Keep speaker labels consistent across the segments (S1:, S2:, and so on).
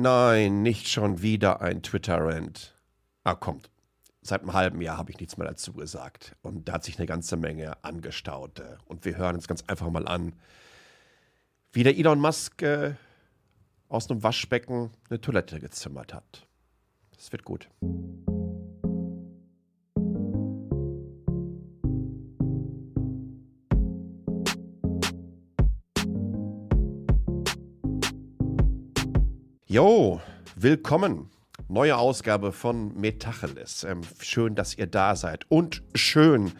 S1: Nein, nicht schon wieder ein Twitter-Rant. Ah, kommt. Seit einem halben Jahr habe ich nichts mehr dazu gesagt. Und da hat sich eine ganze Menge angestaut. Und wir hören uns ganz einfach mal an, wie der Elon Musk äh, aus einem Waschbecken eine Toilette gezimmert hat. Das wird gut. Jo, willkommen. Neue Ausgabe von Metacheles. Ähm, schön, dass ihr da seid. Und schön,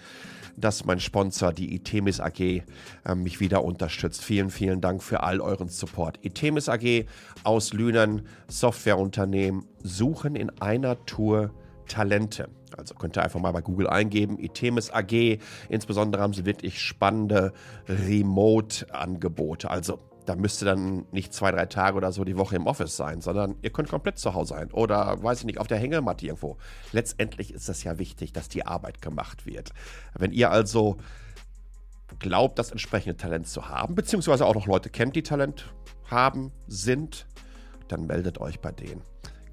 S1: dass mein Sponsor, die Itemis AG, äh, mich wieder unterstützt. Vielen, vielen Dank für all euren Support. Itemis AG aus Lünen, Softwareunternehmen, suchen in einer Tour Talente. Also könnt ihr einfach mal bei Google eingeben, Itemis AG. Insbesondere haben sie wirklich spannende Remote-Angebote. Also da müsste dann nicht zwei, drei Tage oder so die Woche im Office sein, sondern ihr könnt komplett zu Hause sein oder, weiß ich nicht, auf der Hängematte irgendwo. Letztendlich ist es ja wichtig, dass die Arbeit gemacht wird. Wenn ihr also glaubt, das entsprechende Talent zu haben, beziehungsweise auch noch Leute kennt, die Talent haben, sind, dann meldet euch bei denen.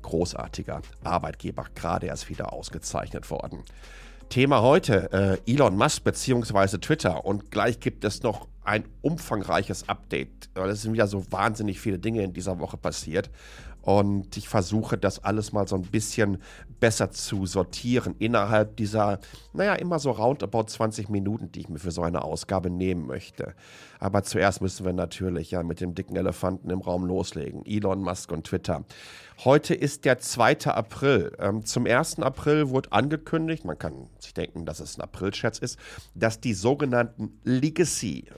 S1: Großartiger Arbeitgeber, gerade erst wieder ausgezeichnet worden. Thema heute, äh, Elon Musk bzw. Twitter. Und gleich gibt es noch ein umfangreiches Update. Es sind wieder so wahnsinnig viele Dinge in dieser Woche passiert. Und ich versuche das alles mal so ein bisschen besser zu sortieren innerhalb dieser, naja, immer so roundabout 20 Minuten, die ich mir für so eine Ausgabe nehmen möchte. Aber zuerst müssen wir natürlich ja mit dem dicken Elefanten im Raum loslegen. Elon Musk und Twitter. Heute ist der 2. April. Ähm, zum 1. April wurde angekündigt, man kann sich denken, dass es ein April-Scherz ist, dass die sogenannten Legacy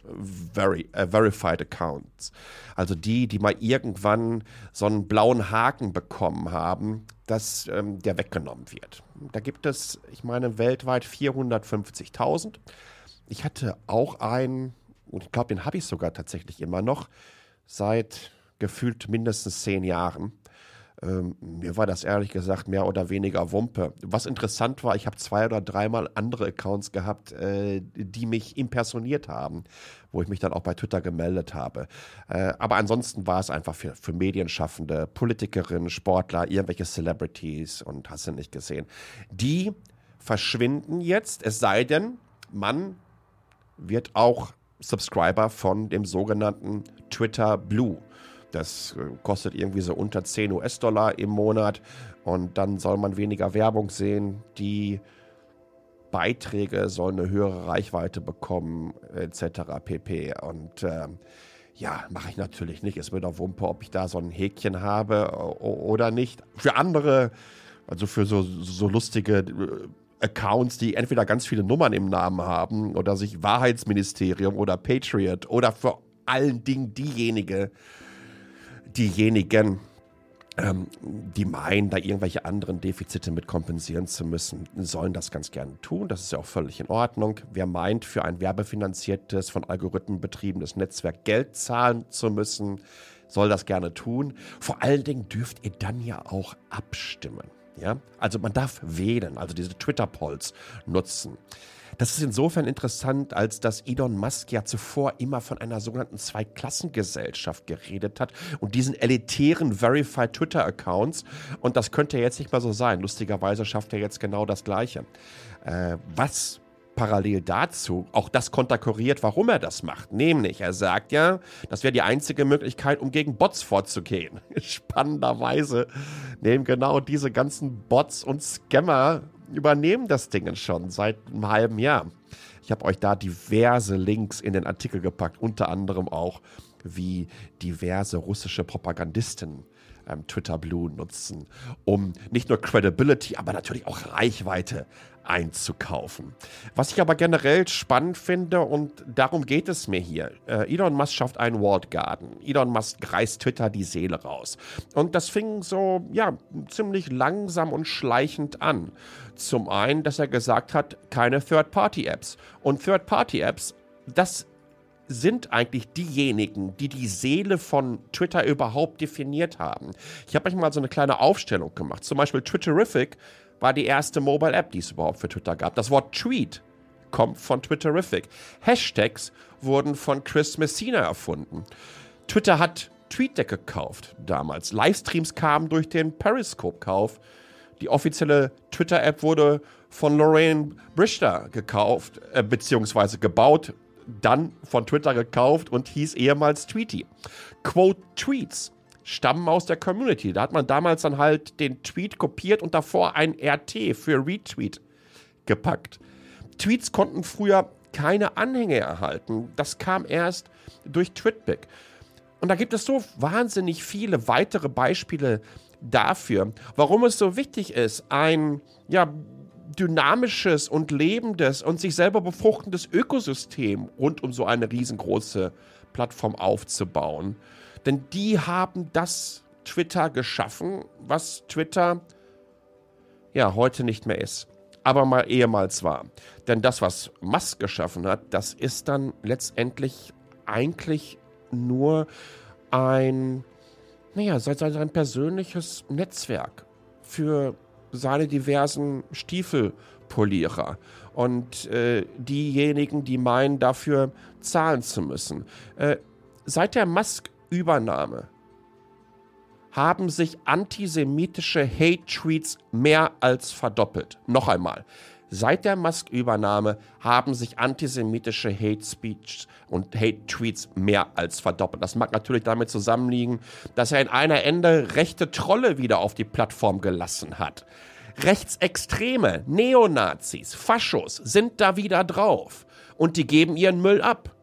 S1: Veri äh, Verified Accounts, also die, die mal irgendwann so einen blauen Haken bekommen haben, dass ähm, der weggenommen wird. Da gibt es, ich meine, weltweit 450.000. Ich hatte auch einen, und ich glaube, den habe ich sogar tatsächlich immer noch, seit gefühlt mindestens zehn Jahren. Ähm, mir war das ehrlich gesagt mehr oder weniger Wumpe. Was interessant war, ich habe zwei oder dreimal andere Accounts gehabt, äh, die mich impersoniert haben, wo ich mich dann auch bei Twitter gemeldet habe. Äh, aber ansonsten war es einfach für, für Medienschaffende, Politikerinnen, Sportler, irgendwelche Celebrities und hast du nicht gesehen. Die verschwinden jetzt, es sei denn, man wird auch Subscriber von dem sogenannten Twitter Blue. Das äh, kostet irgendwie so unter 10 US-Dollar im Monat und dann soll man weniger Werbung sehen. Die Beiträge sollen eine höhere Reichweite bekommen, etc. pp. Und äh, ja, mache ich natürlich nicht. Es wird auch Wumpe, ob ich da so ein Häkchen habe oder nicht. Für andere, also für so, so lustige äh, Accounts, die entweder ganz viele Nummern im Namen haben oder sich Wahrheitsministerium oder Patriot oder vor allen Dingen diejenige, diejenigen, ähm, die meinen, da irgendwelche anderen Defizite mit kompensieren zu müssen, sollen das ganz gerne tun. Das ist ja auch völlig in Ordnung. Wer meint, für ein werbefinanziertes, von Algorithmen betriebenes Netzwerk Geld zahlen zu müssen, soll das gerne tun. Vor allen Dingen dürft ihr dann ja auch abstimmen. Ja? Also man darf wählen, also diese Twitter-Polls nutzen. Das ist insofern interessant, als dass Elon Musk ja zuvor immer von einer sogenannten Zweiklassengesellschaft geredet hat und diesen elitären Verified Twitter-Accounts. Und das könnte jetzt nicht mal so sein. Lustigerweise schafft er jetzt genau das Gleiche. Äh, was parallel dazu auch das konterkuriert, warum er das macht. Nämlich, er sagt ja, das wäre die einzige Möglichkeit, um gegen Bots vorzugehen. Spannenderweise nehmen genau diese ganzen Bots und Scammer übernehmen das Ding schon seit einem halben Jahr. Ich habe euch da diverse Links in den Artikel gepackt, unter anderem auch, wie diverse russische Propagandisten ähm, Twitter Blue nutzen, um nicht nur Credibility, aber natürlich auch Reichweite einzukaufen. Was ich aber generell spannend finde und darum geht es mir hier. Äh, Elon Musk schafft einen Walled Garden. Elon Musk reißt Twitter die Seele raus. Und das fing so, ja, ziemlich langsam und schleichend an. Zum einen, dass er gesagt hat, keine Third-Party-Apps. Und Third-Party-Apps, das sind eigentlich diejenigen, die die Seele von Twitter überhaupt definiert haben. Ich habe euch mal so eine kleine Aufstellung gemacht. Zum Beispiel Twitterific war die erste Mobile App, die es überhaupt für Twitter gab. Das Wort Tweet kommt von Twitterific. Hashtags wurden von Chris Messina erfunden. Twitter hat TweetDeck gekauft damals. Livestreams kamen durch den Periscope-Kauf. Die offizielle Twitter-App wurde von Lorraine Brichter gekauft, äh, beziehungsweise gebaut, dann von Twitter gekauft und hieß ehemals Tweety. Quote Tweets stammen aus der Community. Da hat man damals dann halt den Tweet kopiert und davor ein RT für Retweet gepackt. Tweets konnten früher keine Anhänge erhalten. Das kam erst durch Twitpic. Und da gibt es so wahnsinnig viele weitere Beispiele dafür, warum es so wichtig ist, ein ja, dynamisches und lebendes und sich selber befruchtendes Ökosystem rund um so eine riesengroße Plattform aufzubauen. Denn die haben das Twitter geschaffen, was Twitter ja heute nicht mehr ist, aber mal ehemals war. Denn das, was Musk geschaffen hat, das ist dann letztendlich eigentlich nur ein, naja, sein persönliches Netzwerk für seine diversen Stiefelpolierer und äh, diejenigen, die meinen, dafür zahlen zu müssen. Äh, seit der Musk-Übernahme haben sich antisemitische Hate-Tweets mehr als verdoppelt. Noch einmal. Seit der Musk-Übernahme haben sich antisemitische Hate Speech und Hate Tweets mehr als verdoppelt. Das mag natürlich damit zusammenliegen, dass er in einer Ende rechte Trolle wieder auf die Plattform gelassen hat. Rechtsextreme, Neonazis, Faschos sind da wieder drauf und die geben ihren Müll ab.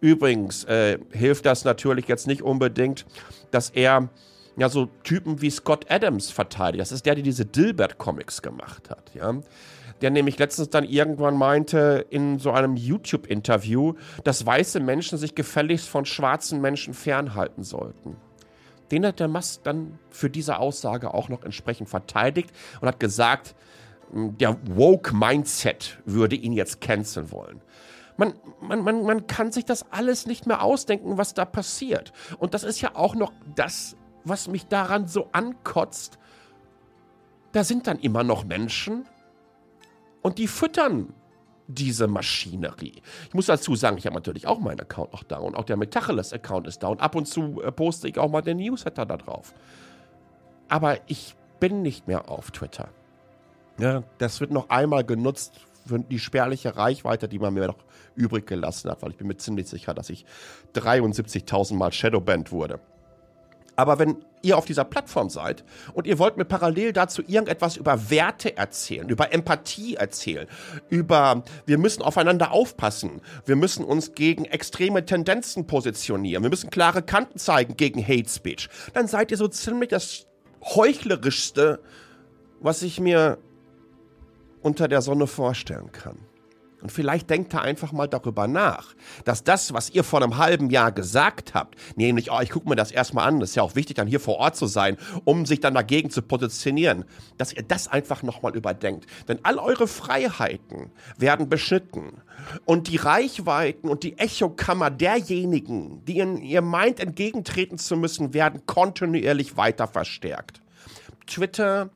S1: Übrigens äh, hilft das natürlich jetzt nicht unbedingt, dass er ja so Typen wie Scott Adams verteidigt. Das ist der, der diese Dilbert-Comics gemacht hat, ja. Der nämlich letztens dann irgendwann meinte in so einem YouTube-Interview, dass weiße Menschen sich gefälligst von schwarzen Menschen fernhalten sollten. Den hat der Musk dann für diese Aussage auch noch entsprechend verteidigt und hat gesagt, der Woke-Mindset würde ihn jetzt canceln wollen. Man, man, man, man kann sich das alles nicht mehr ausdenken, was da passiert. Und das ist ja auch noch das was mich daran so ankotzt, da sind dann immer noch Menschen und die füttern diese Maschinerie. Ich muss dazu sagen, ich habe natürlich auch meinen Account noch da und auch der Metacheles-Account ist da und ab und zu äh, poste ich auch mal den Newsletter da drauf. Aber ich bin nicht mehr auf Twitter. Ja, das wird noch einmal genutzt für die spärliche Reichweite, die man mir noch übrig gelassen hat, weil ich bin mir ziemlich sicher, dass ich 73.000 Mal Shadowbanned wurde. Aber wenn ihr auf dieser Plattform seid und ihr wollt mir parallel dazu irgendetwas über Werte erzählen, über Empathie erzählen, über wir müssen aufeinander aufpassen, wir müssen uns gegen extreme Tendenzen positionieren, wir müssen klare Kanten zeigen gegen Hate Speech, dann seid ihr so ziemlich das heuchlerischste, was ich mir unter der Sonne vorstellen kann. Und vielleicht denkt er einfach mal darüber nach, dass das, was ihr vor einem halben Jahr gesagt habt, nämlich, oh, ich gucke mir das erstmal an, das ist ja auch wichtig, dann hier vor Ort zu sein, um sich dann dagegen zu positionieren, dass ihr das einfach nochmal überdenkt. Denn all eure Freiheiten werden beschnitten. Und die Reichweiten und die Echokammer derjenigen, die in ihr meint, entgegentreten zu müssen, werden kontinuierlich weiter verstärkt. Twitter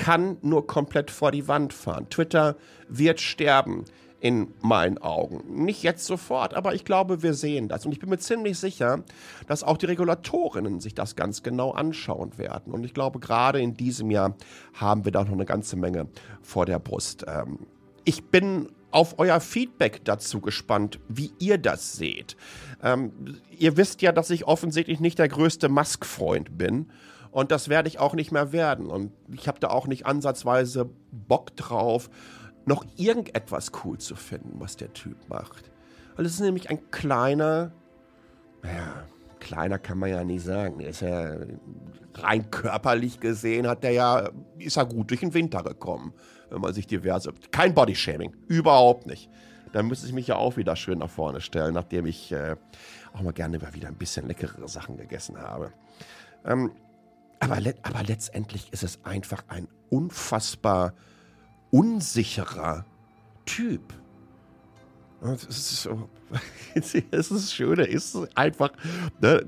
S1: kann nur komplett vor die Wand fahren. Twitter wird sterben in meinen Augen. Nicht jetzt sofort, aber ich glaube, wir sehen das. Und ich bin mir ziemlich sicher, dass auch die Regulatorinnen sich das ganz genau anschauen werden. Und ich glaube, gerade in diesem Jahr haben wir da noch eine ganze Menge vor der Brust. Ähm, ich bin auf euer Feedback dazu gespannt, wie ihr das seht. Ähm, ihr wisst ja, dass ich offensichtlich nicht der größte Musk-Freund bin. Und das werde ich auch nicht mehr werden. Und ich habe da auch nicht ansatzweise Bock drauf, noch irgendetwas cool zu finden, was der Typ macht. Weil es ist nämlich ein kleiner, naja, kleiner kann man ja nicht sagen. Ist ja rein körperlich gesehen, hat der ja, ist er gut durch den Winter gekommen, wenn man sich diverse. Kein Bodyshaming, überhaupt nicht. Dann müsste ich mich ja auch wieder schön nach vorne stellen, nachdem ich äh, auch mal gerne wieder ein bisschen leckerere Sachen gegessen habe. Ähm, aber, le aber letztendlich ist es einfach ein unfassbar unsicherer Typ. Das ist so, das ist das Schöne, ist einfach ne,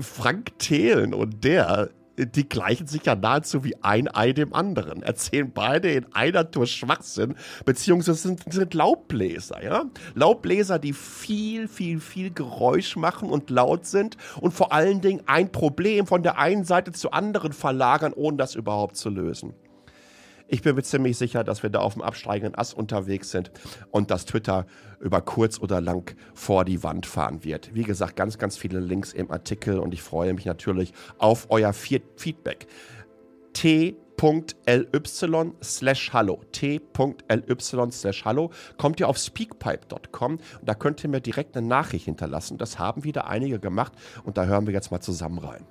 S1: Frank Thelen und der die gleichen sich ja nahezu wie ein Ei dem anderen, erzählen beide in einer Tour Schwachsinn, beziehungsweise sind, sind Laubbläser, ja? Laubbläser, die viel, viel, viel Geräusch machen und laut sind und vor allen Dingen ein Problem von der einen Seite zur anderen verlagern, ohne das überhaupt zu lösen. Ich bin mir ziemlich sicher, dass wir da auf dem absteigenden Ass unterwegs sind und dass Twitter über kurz oder lang vor die Wand fahren wird. Wie gesagt, ganz, ganz viele Links im Artikel und ich freue mich natürlich auf euer Feedback. t.ly slash hallo. t.ly slash hallo. Kommt ihr auf speakpipe.com und da könnt ihr mir direkt eine Nachricht hinterlassen. Das haben wieder einige gemacht und da hören wir jetzt mal zusammen rein.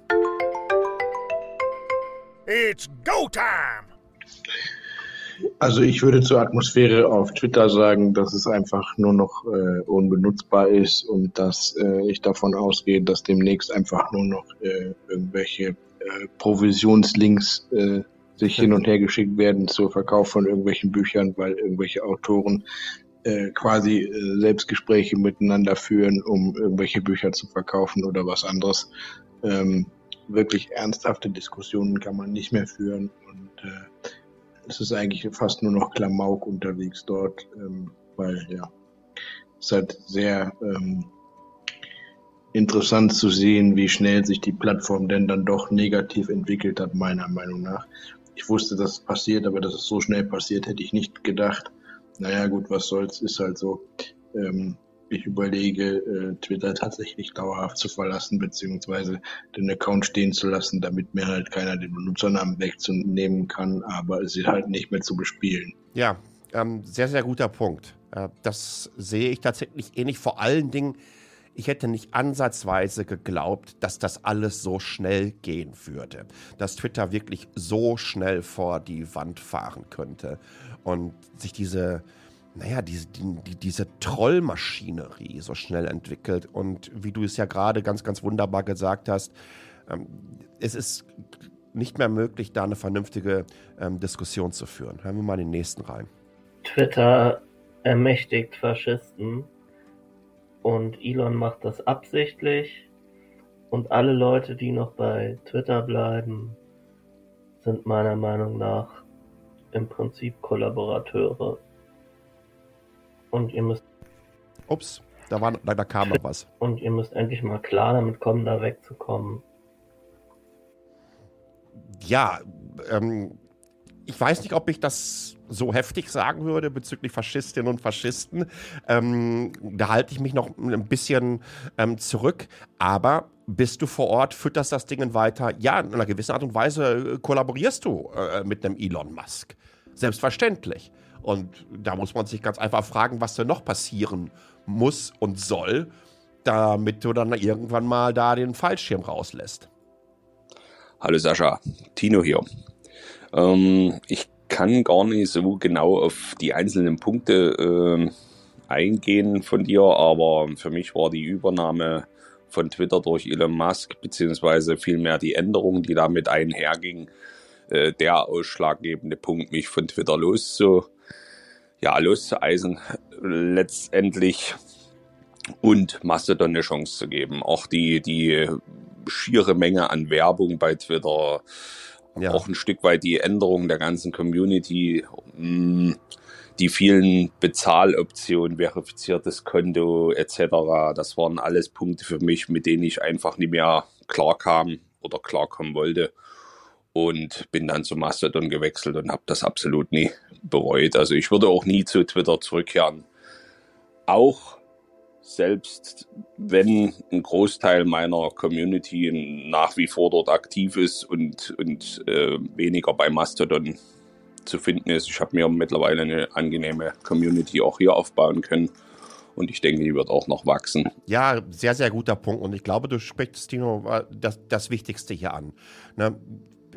S2: It's go time!
S3: Also ich würde zur Atmosphäre auf Twitter sagen, dass es einfach nur noch äh, unbenutzbar ist und dass äh, ich davon ausgehe, dass demnächst einfach nur noch äh, irgendwelche äh, Provisionslinks äh, sich hin und her geschickt werden zur Verkauf von irgendwelchen Büchern, weil irgendwelche Autoren äh, quasi Selbstgespräche miteinander führen, um irgendwelche Bücher zu verkaufen oder was anderes. Ähm, wirklich ernsthafte Diskussionen kann man nicht mehr führen und äh, es ist eigentlich fast nur noch Klamauk unterwegs dort, ähm, weil ja, es ist halt sehr ähm, interessant zu sehen, wie schnell sich die Plattform denn dann doch negativ entwickelt hat, meiner Meinung nach. Ich wusste, dass es passiert, aber dass es so schnell passiert, hätte ich nicht gedacht. Naja, gut, was soll's, ist halt so. Ähm, ich überlege, äh, Twitter tatsächlich dauerhaft zu verlassen, beziehungsweise den Account stehen zu lassen, damit mir halt keiner den Benutzernamen wegzunehmen kann, aber sie halt nicht mehr zu bespielen.
S1: Ja, ähm, sehr, sehr guter Punkt. Äh, das sehe ich tatsächlich ähnlich. Vor allen Dingen, ich hätte nicht ansatzweise geglaubt, dass das alles so schnell gehen würde. Dass Twitter wirklich so schnell vor die Wand fahren könnte und sich diese naja, diese, die, diese Trollmaschinerie so schnell entwickelt. Und wie du es ja gerade ganz, ganz wunderbar gesagt hast, ähm, es ist nicht mehr möglich, da eine vernünftige ähm, Diskussion zu führen. Hören wir mal den nächsten rein.
S4: Twitter ermächtigt Faschisten und Elon macht das absichtlich. Und alle Leute, die noch bei Twitter bleiben, sind meiner Meinung nach im Prinzip Kollaborateure und ihr müsst.
S1: Ups, da, war, da, da kam noch was.
S4: Und ihr müsst endlich mal klar damit kommen, da wegzukommen.
S1: Ja, ähm, ich weiß nicht, ob ich das so heftig sagen würde bezüglich Faschistinnen und Faschisten. Ähm, da halte ich mich noch ein bisschen ähm, zurück. Aber bist du vor Ort, fütterst das Ding weiter? Ja, in einer gewissen Art und Weise äh, kollaborierst du äh, mit einem Elon Musk. Selbstverständlich. Und da muss man sich ganz einfach fragen, was denn noch passieren muss und soll, damit du dann irgendwann mal da den Fallschirm rauslässt.
S5: Hallo Sascha, Tino hier. Ähm, ich kann gar nicht so genau auf die einzelnen Punkte äh, eingehen von dir, aber für mich war die Übernahme von Twitter durch Elon Musk, beziehungsweise vielmehr die Änderung, die damit einherging, äh, der ausschlaggebende Punkt, mich von Twitter loszu, ja, loszueisen letztendlich und Mastodon eine Chance zu geben. Auch die, die schiere Menge an Werbung bei Twitter, ja. auch ein Stück weit die Änderung der ganzen Community, mm, die vielen Bezahloptionen, verifiziertes Konto etc. Das waren alles Punkte für mich, mit denen ich einfach nicht mehr klarkam oder klarkommen wollte und bin dann zu Mastodon gewechselt und habe das absolut nie bereut. Also ich würde auch nie zu Twitter zurückkehren. Auch selbst wenn ein Großteil meiner Community nach wie vor dort aktiv ist und, und äh, weniger bei Mastodon zu finden ist. Ich habe mir mittlerweile eine angenehme Community auch hier aufbauen können. Und ich denke, die wird auch noch wachsen.
S1: Ja, sehr, sehr guter Punkt. Und ich glaube, du sprichst, Tino, das, das Wichtigste hier an. Ne?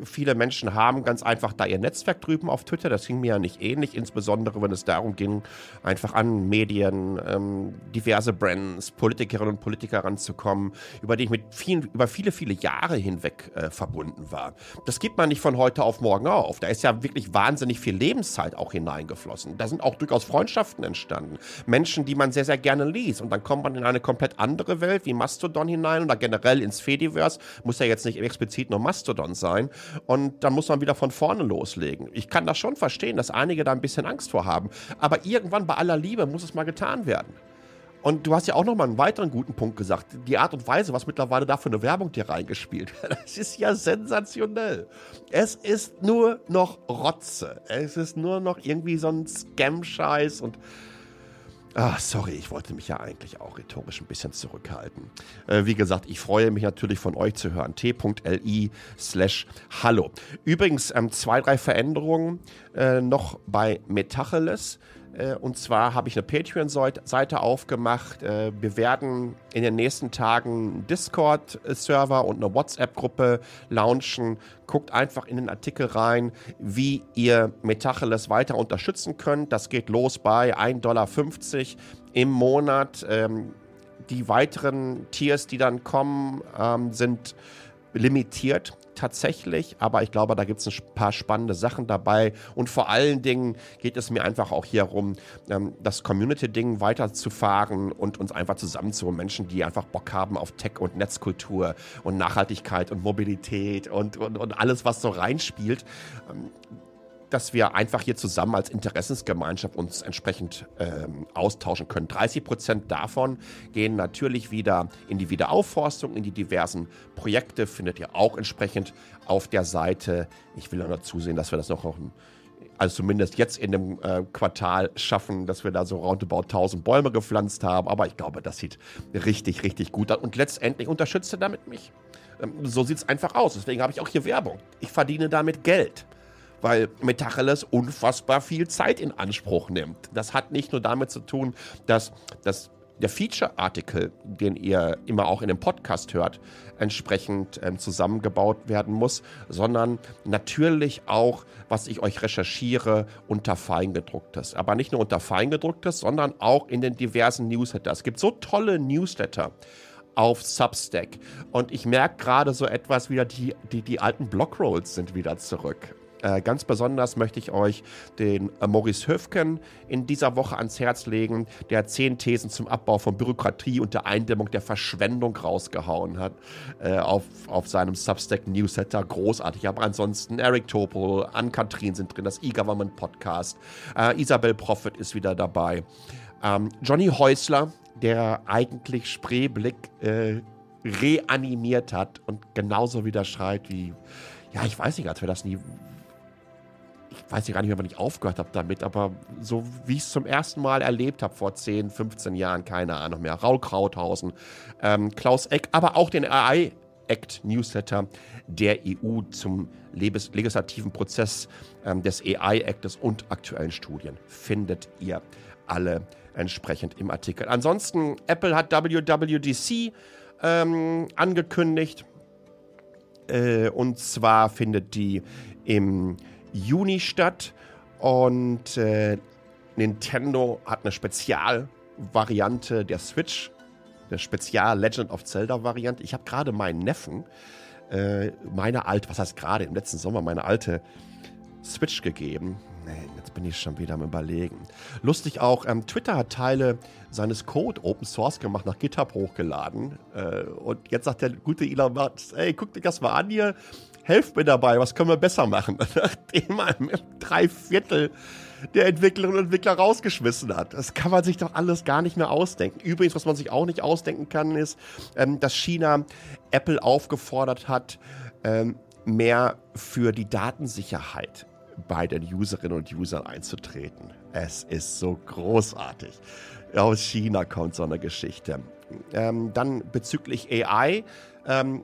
S1: Viele Menschen haben ganz einfach da ihr Netzwerk drüben auf Twitter. Das ging mir ja nicht ähnlich, insbesondere wenn es darum ging, einfach an Medien, ähm, diverse Brands, Politikerinnen und Politiker ranzukommen, über die ich mit vielen, über viele, viele Jahre hinweg äh, verbunden war. Das gibt man nicht von heute auf morgen auf. Da ist ja wirklich wahnsinnig viel Lebenszeit auch hineingeflossen. Da sind auch durchaus Freundschaften entstanden. Menschen, die man sehr, sehr gerne liest. Und dann kommt man in eine komplett andere Welt wie Mastodon hinein oder generell ins Fediverse. Muss ja jetzt nicht explizit nur Mastodon sein. Und dann muss man wieder von vorne loslegen. Ich kann das schon verstehen, dass einige da ein bisschen Angst vor haben. Aber irgendwann bei aller Liebe muss es mal getan werden. Und du hast ja auch noch mal einen weiteren guten Punkt gesagt. Die Art und Weise, was mittlerweile da für eine Werbung dir reingespielt wird, das ist ja sensationell. Es ist nur noch Rotze. Es ist nur noch irgendwie so ein Scam-Scheiß und Ach, sorry, ich wollte mich ja eigentlich auch rhetorisch ein bisschen zurückhalten. Äh, wie gesagt, ich freue mich natürlich von euch zu hören. t.li slash hallo. Übrigens, ähm, zwei, drei Veränderungen äh, noch bei Metacheles. Äh, und zwar habe ich eine Patreon-Seite aufgemacht. Äh, wir werden in den nächsten Tagen einen Discord-Server und eine WhatsApp-Gruppe launchen. Guckt einfach in den Artikel rein, wie ihr Metacheles weiter unterstützen könnt. Das geht los bei 1,50 Dollar im Monat. Ähm, die weiteren Tiers, die dann kommen, ähm, sind limitiert tatsächlich, aber ich glaube, da gibt es ein paar spannende Sachen dabei. Und vor allen Dingen geht es mir einfach auch hier darum, ähm, das Community-Ding weiterzufahren und uns einfach zusammenzuholen. Menschen, die einfach Bock haben auf Tech und Netzkultur und Nachhaltigkeit und Mobilität und, und, und alles, was so reinspielt. Dass wir einfach hier zusammen als Interessensgemeinschaft uns entsprechend ähm, austauschen können. 30 Prozent davon gehen natürlich wieder in die Wiederaufforstung, in die diversen Projekte, findet ihr auch entsprechend auf der Seite. Ich will noch zusehen, dass wir das noch, also zumindest jetzt in dem äh, Quartal schaffen, dass wir da so roundabout 1000 Bäume gepflanzt haben. Aber ich glaube, das sieht richtig, richtig gut aus. Und letztendlich unterstützt ihr damit mich. Ähm, so sieht es einfach aus. Deswegen habe ich auch hier Werbung. Ich verdiene damit Geld weil Metacheles unfassbar viel Zeit in Anspruch nimmt. Das hat nicht nur damit zu tun, dass, dass der Feature-Artikel, den ihr immer auch in dem Podcast hört, entsprechend ähm, zusammengebaut werden muss, sondern natürlich auch, was ich euch recherchiere, unter Feingedrucktes. Aber nicht nur unter Feingedrucktes, sondern auch in den diversen Newsletter. Es gibt so tolle Newsletter auf Substack. Und ich merke gerade so etwas wieder, die, die, die alten Blockrolls sind wieder zurück. Äh, ganz besonders möchte ich euch den äh, Maurice Höfken in dieser Woche ans Herz legen, der zehn Thesen zum Abbau von Bürokratie und der Eindämmung der Verschwendung rausgehauen hat äh, auf, auf seinem Substack Newsletter. Großartig. Aber ansonsten Eric Topol, Ann-Kathrin sind drin, das E-Government Podcast. Äh, Isabel Prophet ist wieder dabei. Ähm, Johnny Häusler, der eigentlich Spreeblick äh, reanimiert hat und genauso wieder schreit wie ja, ich weiß nicht, als wäre das nie ich weiß gar nicht mehr, wann ich aufgehört habe damit, aber so wie ich es zum ersten Mal erlebt habe vor 10, 15 Jahren, keine Ahnung mehr. Raul Krauthausen, ähm, Klaus Eck, aber auch den AI Act Newsletter der EU zum legislativen Prozess ähm, des AI Actes und aktuellen Studien findet ihr alle entsprechend im Artikel. Ansonsten, Apple hat WWDC ähm, angekündigt. Äh, und zwar findet die im Juni statt und äh, Nintendo hat eine Spezialvariante der Switch, eine Spezial Legend of Zelda Variante. Ich habe gerade meinen Neffen, äh, meine alte, was heißt gerade, im letzten Sommer meine alte Switch gegeben. Nee, jetzt bin ich schon wieder am Überlegen. Lustig auch, ähm, Twitter hat Teile seines Code Open Source gemacht, nach GitHub hochgeladen. Äh, und jetzt sagt der gute Elon Musk, ey, guck dir das mal an hier helft mir dabei, was können wir besser machen? Nachdem man drei Viertel der Entwicklerinnen und Entwickler rausgeschmissen hat. Das kann man sich doch alles gar nicht mehr ausdenken. Übrigens, was man sich auch nicht ausdenken kann, ist, ähm, dass China Apple aufgefordert hat, ähm, mehr für die Datensicherheit bei den Userinnen und Usern einzutreten. Es ist so großartig. Aus China kommt so eine Geschichte. Ähm, dann bezüglich AI. Ähm,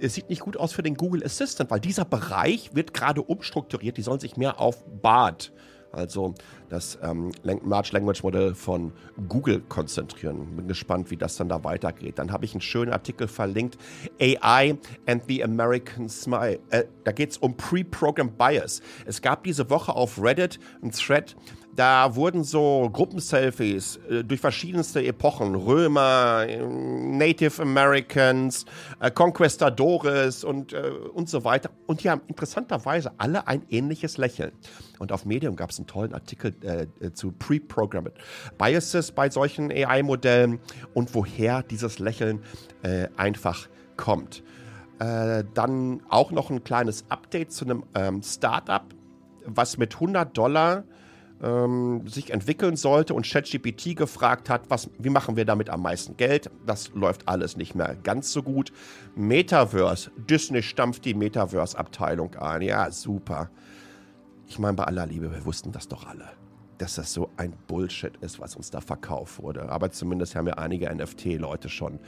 S1: es sieht nicht gut aus für den Google Assistant, weil dieser Bereich wird gerade umstrukturiert. Die sollen sich mehr auf Bart also das ähm, Large Language Modell von Google konzentrieren. Bin gespannt, wie das dann da weitergeht. Dann habe ich einen schönen Artikel verlinkt, AI and the American Smile. Äh, da geht es um Pre-Programmed Bias. Es gab diese Woche auf Reddit einen Thread, da wurden so Gruppenselfies äh, durch verschiedenste Epochen, Römer, äh, Native Americans, äh, Conquistadores und, äh, und so weiter. Und die haben interessanterweise alle ein ähnliches Lächeln. Und auf Medium gab es einen tollen Artikel äh, äh, zu Pre-Programmed Biases bei solchen AI-Modellen und woher dieses Lächeln einfach kommt. dann auch noch ein kleines Update zu einem ähm, Startup, was mit 100 Dollar ähm, sich entwickeln sollte und ChatGPT gefragt hat, was, wie machen wir damit am meisten Geld? Das läuft alles nicht mehr ganz so gut. Metaverse, Disney stampft die Metaverse-Abteilung ein. Ja, super. Ich meine, bei aller Liebe, wir wussten das doch alle dass das so ein Bullshit ist, was uns da verkauft wurde. Aber zumindest haben ja einige NFT-Leute schon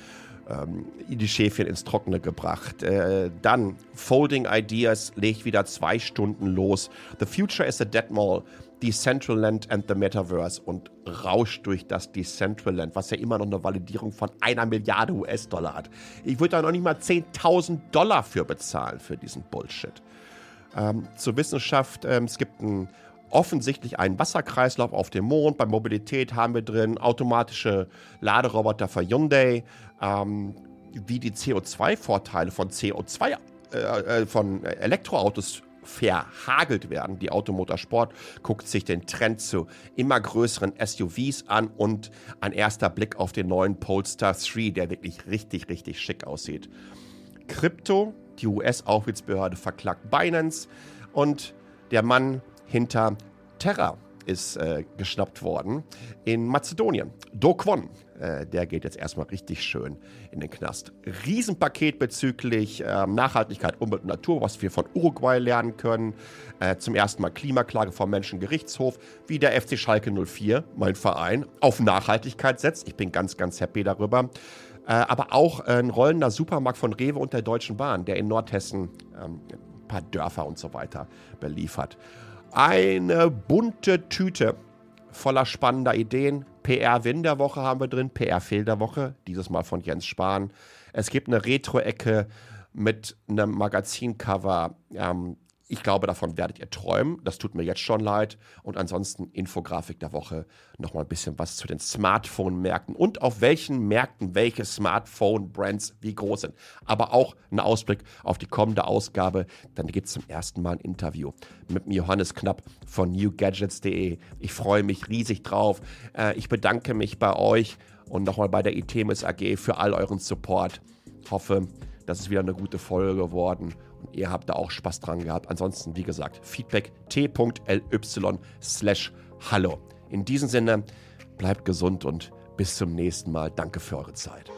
S1: ähm, die Schäfchen ins Trockene gebracht. Äh, dann Folding Ideas legt wieder zwei Stunden los. The Future is a Dead Mall. Decentraland and the Metaverse und rauscht durch das Decentraland, was ja immer noch eine Validierung von einer Milliarde US-Dollar hat. Ich würde da noch nicht mal 10.000 Dollar für bezahlen für diesen Bullshit. Ähm, zur Wissenschaft, ähm, es gibt ein, offensichtlich einen Wasserkreislauf auf dem Mond. Bei Mobilität haben wir drin automatische Laderoboter für Hyundai, ähm, wie die CO2-Vorteile von CO2 äh, äh, von Elektroautos verhagelt werden. Die Automotorsport guckt sich den Trend zu immer größeren SUVs an und ein erster Blick auf den neuen Polestar 3, der wirklich richtig, richtig schick aussieht. Krypto, die US-Aufsichtsbehörde verklagt Binance und der Mann hinter Terra ist äh, geschnappt worden in Mazedonien. Do äh, der geht jetzt erstmal richtig schön in den Knast. Riesenpaket bezüglich äh, Nachhaltigkeit, Umwelt und Natur, was wir von Uruguay lernen können. Äh, zum ersten Mal Klimaklage vom Menschengerichtshof, wie der FC Schalke 04, mein Verein, auf Nachhaltigkeit setzt. Ich bin ganz, ganz happy darüber. Äh, aber auch ein rollender Supermarkt von Rewe und der Deutschen Bahn, der in Nordhessen ähm, ein paar Dörfer und so weiter beliefert. Eine bunte Tüte voller spannender Ideen. PR-Win der Woche haben wir drin, PR-Fehl der Woche, dieses Mal von Jens Spahn. Es gibt eine Retro-Ecke mit einem Magazincover, ähm, ich glaube, davon werdet ihr träumen. Das tut mir jetzt schon leid. Und ansonsten Infografik der Woche. Nochmal ein bisschen was zu den Smartphone-Märkten und auf welchen Märkten welche Smartphone-Brands wie groß sind. Aber auch ein Ausblick auf die kommende Ausgabe. Dann gibt es zum ersten Mal ein Interview mit Johannes Knapp von newgadgets.de. Ich freue mich riesig drauf. Äh, ich bedanke mich bei euch und nochmal bei der ITEMIS AG für all euren Support. Hoffe, das ist wieder eine gute Folge geworden ihr habt da auch Spaß dran gehabt. Ansonsten, wie gesagt, Feedback t.ly slash hallo. In diesem Sinne, bleibt gesund und bis zum nächsten Mal. Danke für eure Zeit.